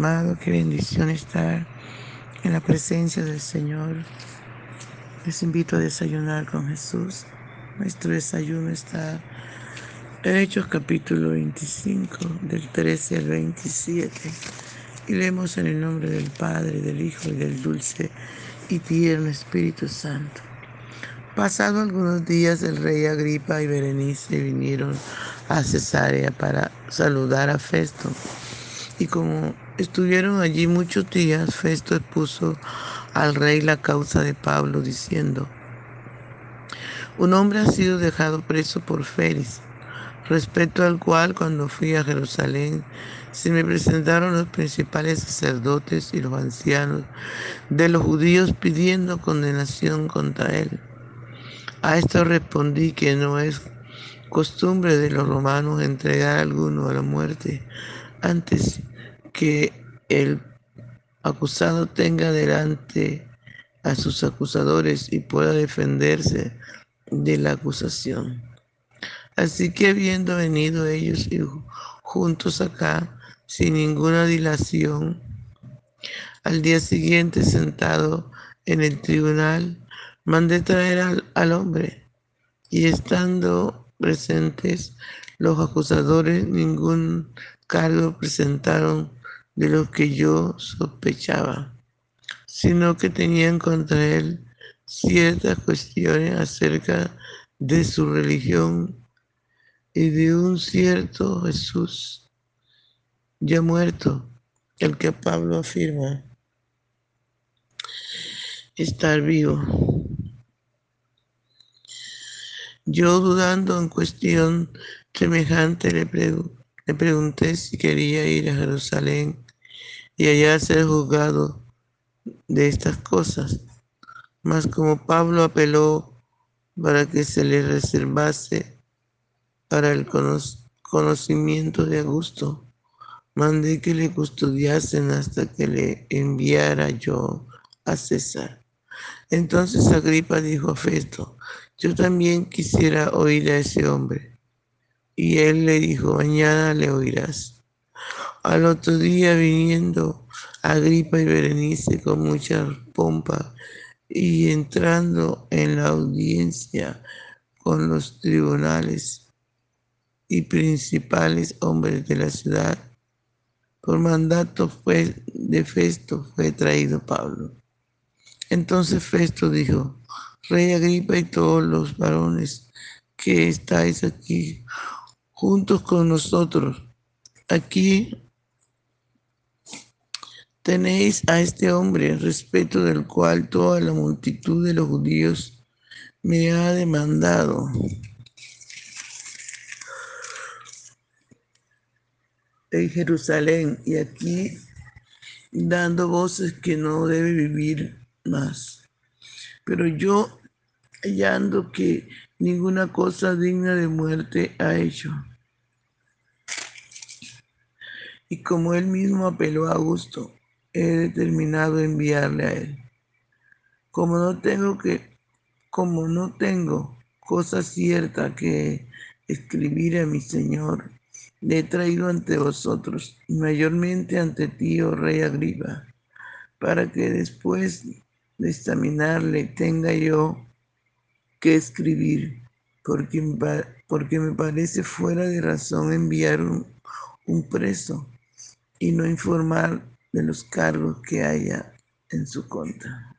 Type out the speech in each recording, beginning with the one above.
mis amados, qué bendición estar en la presencia del Señor. Les invito a desayunar con Jesús. Nuestro desayuno está en Hechos capítulo 25, del 13 al 27. Y leemos en el nombre del Padre, del Hijo y del dulce y tierno Espíritu Santo. Pasado algunos días, el rey Agripa y Berenice vinieron a Cesarea para saludar a Festo y como estuvieron allí muchos días, Festo expuso al rey la causa de Pablo, diciendo, un hombre ha sido dejado preso por Félix, respecto al cual cuando fui a Jerusalén se me presentaron los principales sacerdotes y los ancianos de los judíos pidiendo condenación contra él. A esto respondí que no es costumbre de los romanos entregar a alguno a la muerte antes que el acusado tenga delante a sus acusadores y pueda defenderse de la acusación. Así que habiendo venido ellos juntos acá, sin ninguna dilación, al día siguiente sentado en el tribunal, mandé traer al, al hombre y estando presentes los acusadores, ningún cargo presentaron de lo que yo sospechaba, sino que tenían contra él ciertas cuestiones acerca de su religión y de un cierto Jesús ya muerto, el que Pablo afirma estar vivo. Yo dudando en cuestión semejante le le pregunté si quería ir a Jerusalén y allá ser juzgado de estas cosas. Mas como Pablo apeló para que se le reservase para el conocimiento de Augusto, mandé que le custodiasen hasta que le enviara yo a César. Entonces Agripa dijo a Festo, yo también quisiera oír a ese hombre. Y él le dijo, mañana le oirás. Al otro día viniendo Agripa y Berenice con mucha pompa y entrando en la audiencia con los tribunales y principales hombres de la ciudad, por mandato de Festo fue traído Pablo. Entonces Festo dijo, Rey Agripa y todos los varones que estáis aquí juntos con nosotros. Aquí tenéis a este hombre, respeto del cual toda la multitud de los judíos me ha demandado. En Jerusalén y aquí dando voces que no debe vivir más. Pero yo hallando que ninguna cosa digna de muerte ha hecho. Y como él mismo apeló a Augusto, he determinado enviarle a él. Como no tengo que, como no tengo cosa cierta que escribir a mi Señor, le he traído ante vosotros, y mayormente ante ti, oh rey Agripa, para que después de examinarle tenga yo que escribir, porque, porque me parece fuera de razón enviar un, un preso y no informar de los cargos que haya en su contra.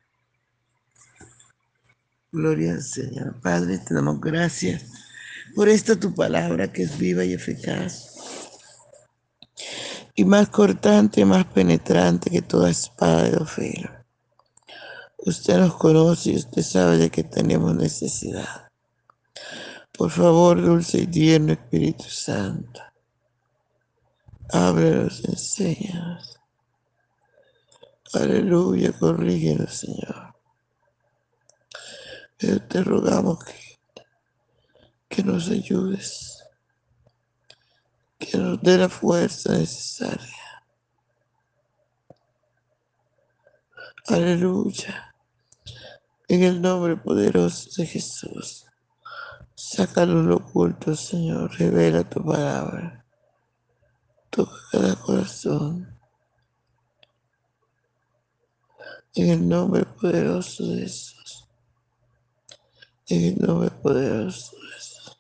Gloria al Señor. Padre, te damos gracias por esta tu palabra que es viva y eficaz. Y más cortante, más penetrante que toda espada de ofero. Usted nos conoce y usted sabe de que tenemos necesidad. Por favor, dulce y tierno Espíritu Santo, ábrelos, enséñanos. Aleluya, corrígenos, Señor. Te rogamos que, que nos ayudes, que nos dé la fuerza necesaria. Aleluya. En el nombre poderoso de Jesús. Sácalo lo oculto, Señor. Revela tu palabra. Toca cada corazón. En el nombre poderoso de Jesús. En el nombre poderoso de Jesús.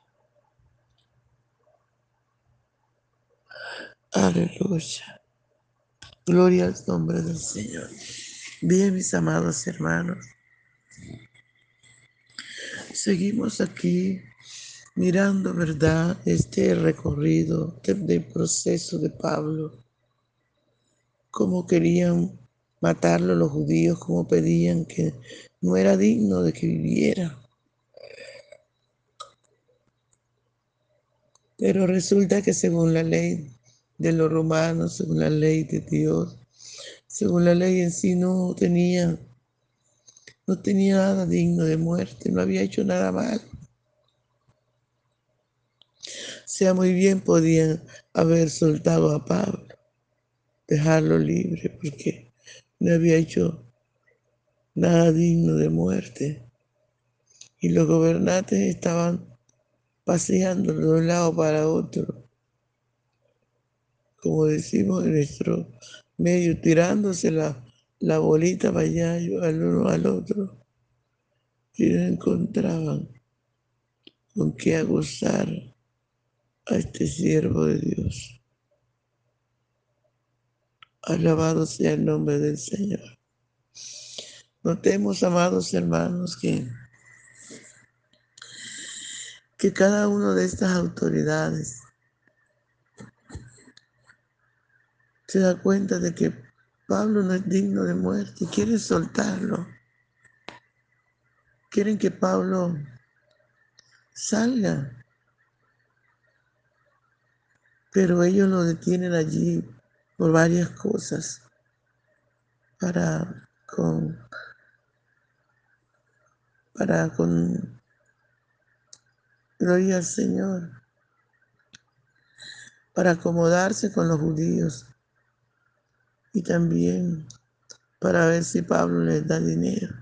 Aleluya. Gloria al nombre del Señor. Bien, mis amados hermanos. Seguimos aquí mirando, ¿verdad? Este recorrido del proceso de Pablo. Cómo querían matarlo los judíos, cómo pedían que no era digno de que viviera. Pero resulta que según la ley de los romanos, según la ley de Dios, según la ley en sí no tenía, no tenía nada digno de muerte, no había hecho nada mal. Sea muy bien podían haber soltado a Pablo, dejarlo libre, porque no había hecho nada digno de muerte. Y los gobernantes estaban paseando de un lado para otro, como decimos en nuestro medio, tirándose la, la bolita para allá al uno al otro, y no encontraban con qué acusar a este siervo de Dios. Alabado sea el nombre del Señor. Notemos, amados hermanos, que, que cada una de estas autoridades se da cuenta de que Pablo no es digno de muerte quieren soltarlo. Quieren que Pablo salga. Pero ellos lo detienen allí por varias cosas para con para con gloria al Señor para acomodarse con los judíos y también para ver si Pablo les da dinero.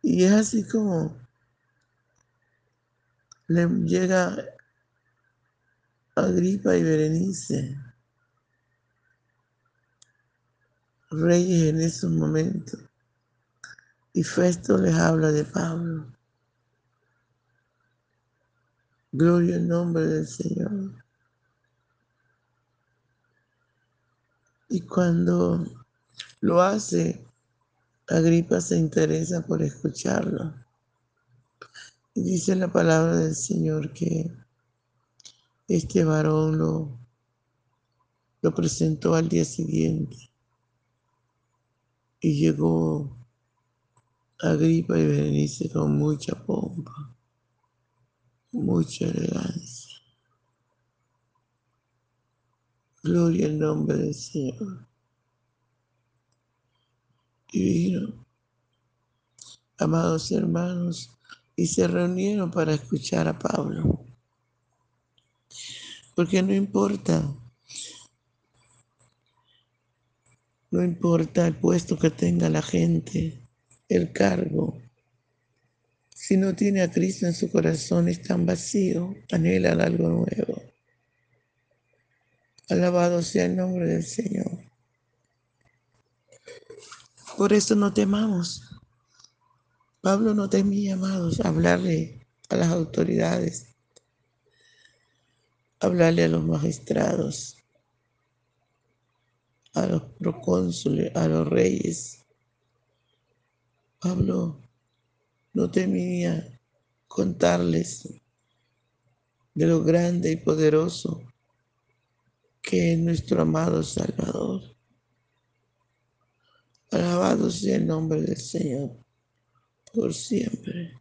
Y es así como le llega Agripa y Berenice, reyes en esos momentos. Y Festo les habla de Pablo. Gloria al nombre del Señor. Y cuando lo hace, Agripa se interesa por escucharlo. Y dice la palabra del Señor que este varón lo, presentó al día siguiente y llegó Agripa y Berenice con mucha pompa, mucha elegancia. Gloria al nombre del Señor. Y vino, amados hermanos, y se reunieron para escuchar a Pablo. Porque no importa, no importa el puesto que tenga la gente, el cargo. Si no tiene a Cristo en su corazón, es tan vacío, anhelan algo nuevo. Alabado sea el nombre del Señor. Por eso no temamos. Pablo no temía, amados, hablarle a las autoridades hablarle a los magistrados, a los procónsules, a los reyes. Pablo no temía contarles de lo grande y poderoso que es nuestro amado Salvador. Alabado sea el nombre del Señor por siempre.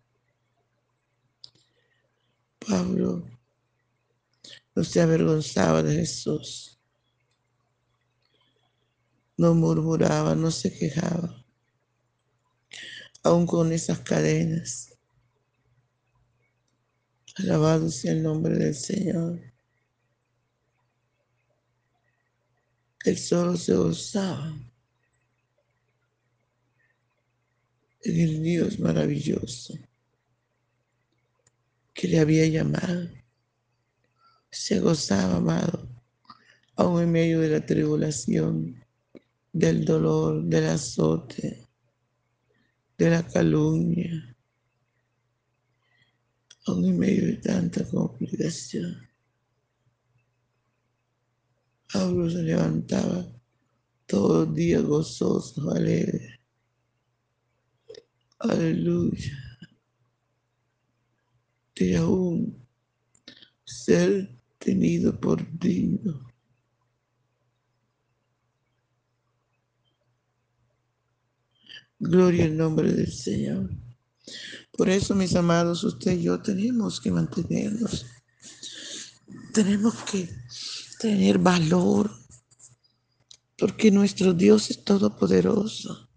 Pablo no se avergonzaba de Jesús. No murmuraba, no se quejaba, aún con esas cadenas. Alabado sea el nombre del Señor. Él solo se gozaba en el Dios maravilloso que le había llamado se gozaba, amado, aún en medio de la tribulación, del dolor, del azote, de la calumnia, aún en medio de tanta complicación. Pablo se levantaba todos los días gozoso, alegre. Aleluya. De aún ser tenido por digno. Gloria al nombre del Señor. Por eso, mis amados, usted y yo tenemos que mantenernos. Tenemos que tener valor, porque nuestro Dios es todopoderoso.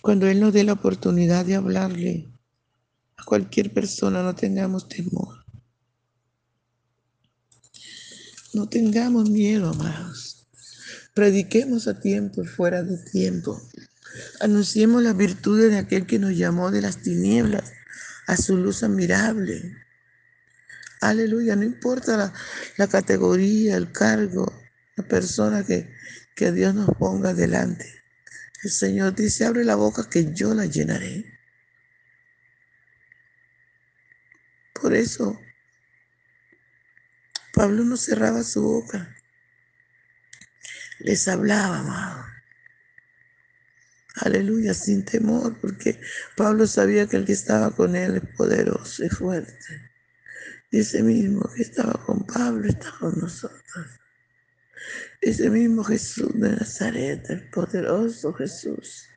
Cuando Él nos dé la oportunidad de hablarle a cualquier persona, no tengamos temor. No tengamos miedo, amados. Prediquemos a tiempo, fuera de tiempo. Anunciemos las virtudes de aquel que nos llamó de las tinieblas a su luz admirable. Aleluya, no importa la, categoría, el cargo, la persona que, que Dios nos ponga delante. El Señor dice, abre la boca que yo la llenaré. Por eso, Pablo no cerraba su boca. Les hablaba, amado. Aleluya, sin temor, porque Pablo sabía que el que estaba con él es poderoso y fuerte. Y ese mismo que estaba con Pablo está con nosotros. Ese mismo Jesús de Nazaret, el poderoso Jesús.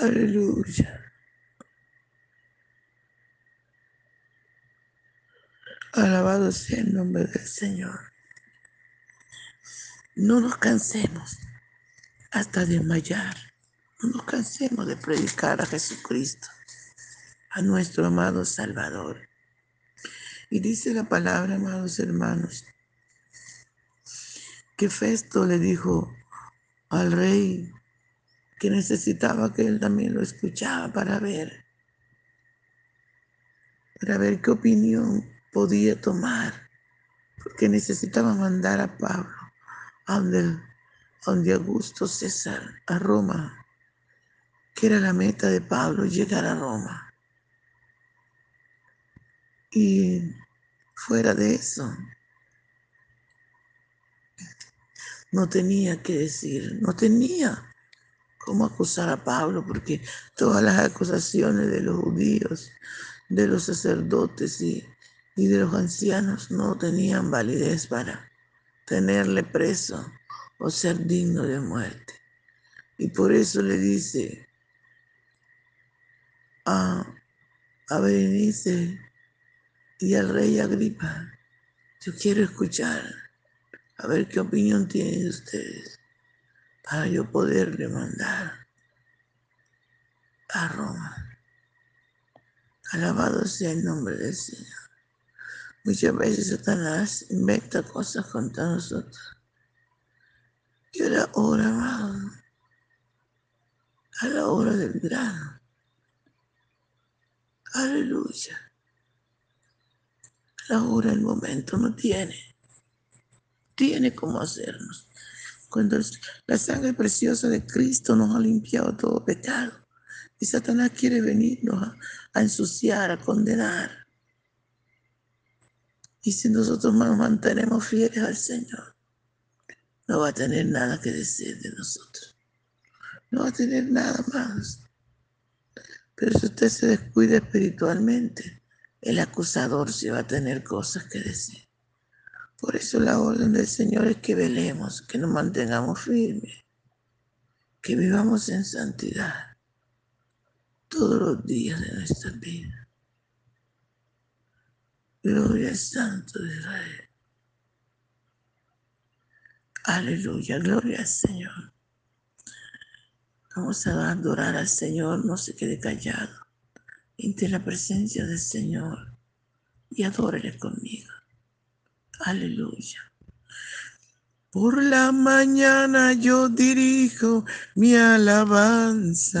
Aleluya. Alabado sea el nombre del Señor. No nos cansemos hasta desmayar. No nos cansemos de predicar a Jesucristo a nuestro amado Salvador. Y dice la palabra, amados hermanos, que Festo le dijo al rey que necesitaba que él también lo escuchaba para ver, para ver qué opinión podía tomar, porque necesitaba mandar a Pablo a donde, a donde Augusto César, a Roma, que era la meta de Pablo, llegar a Roma. Y fuera de eso, no tenía que decir, no tenía cómo acusar a Pablo, porque todas las acusaciones de los judíos, de los sacerdotes y, y de los ancianos no tenían validez para tenerle preso o ser digno de muerte. Y por eso le dice a, a Berenice, y al rey Agripa, yo quiero escuchar, a ver qué opinión tienen ustedes, para yo poderle mandar a Roma. Alabado sea el nombre del Señor. Muchas veces Satanás inventa cosas contra nosotros. Y a la hora, amado, a la hora del grano. Aleluya la hora, el momento, no tiene. Tiene cómo hacernos. Cuando la sangre preciosa de Cristo nos ha limpiado todo pecado. Y Satanás quiere venirnos a ensuciar, a condenar. Y si nosotros nos mantenemos fieles al Señor, no va a tener nada que decir de nosotros. No va a tener nada más. Pero si usted se descuida espiritualmente, el acusador se va a tener cosas que decir. Por eso la orden del Señor es que velemos, que nos mantengamos firmes, que vivamos en santidad todos los días de nuestra vida. Gloria al Santo de Israel. Aleluya, gloria al Señor. Vamos a adorar al Señor, no se quede callado entre la presencia del Señor y adórele conmigo. Aleluya. Por la mañana yo dirijo mi alabanza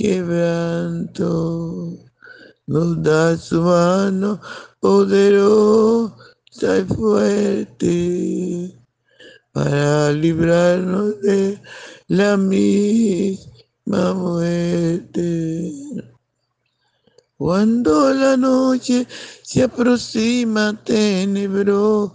quebranto. Nos da su mano poderosa y fuerte para librarnos de la misma muerte. Cuando la noche se aproxima tenebrosa,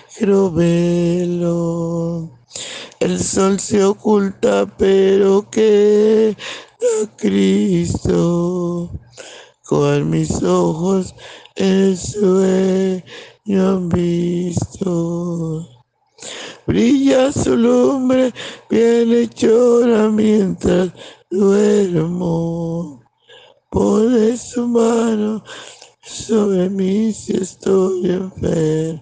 El sol se oculta, pero que Cristo, con mis ojos el sueño han visto. Brilla su lumbre bienhechora mientras duermo. Pone su mano sobre mí si estoy enfermo.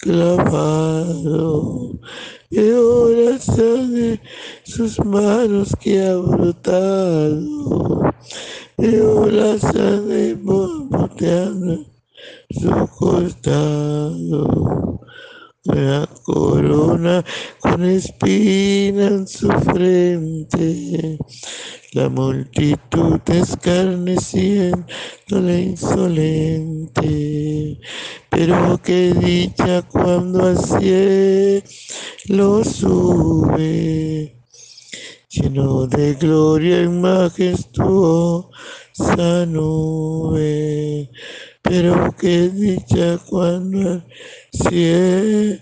clavado. Veo la de sus manos que ha brotado. Veo la sangre su costado, una corona con espina en su frente, la multitud escarneciendo la insolente, pero qué dicha cuando al cielo sube, lleno de gloria y majestuosa nube. Pero qué dicha cuando cielo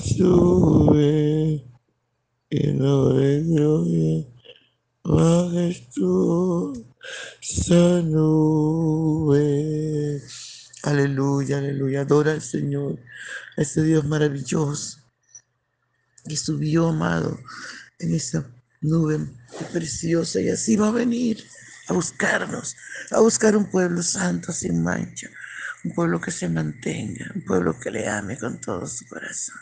sube, lleno de gloria, majestuosa nube. Aleluya, aleluya, adora al Señor, a ese Dios maravilloso que subió, amado, en esa nube preciosa. Y así va a venir a buscarnos, a buscar un pueblo santo sin mancha, un pueblo que se mantenga, un pueblo que le ame con todo su corazón.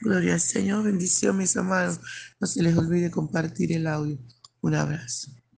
Gloria al Señor, bendición mis amados. No se les olvide compartir el audio. Un abrazo.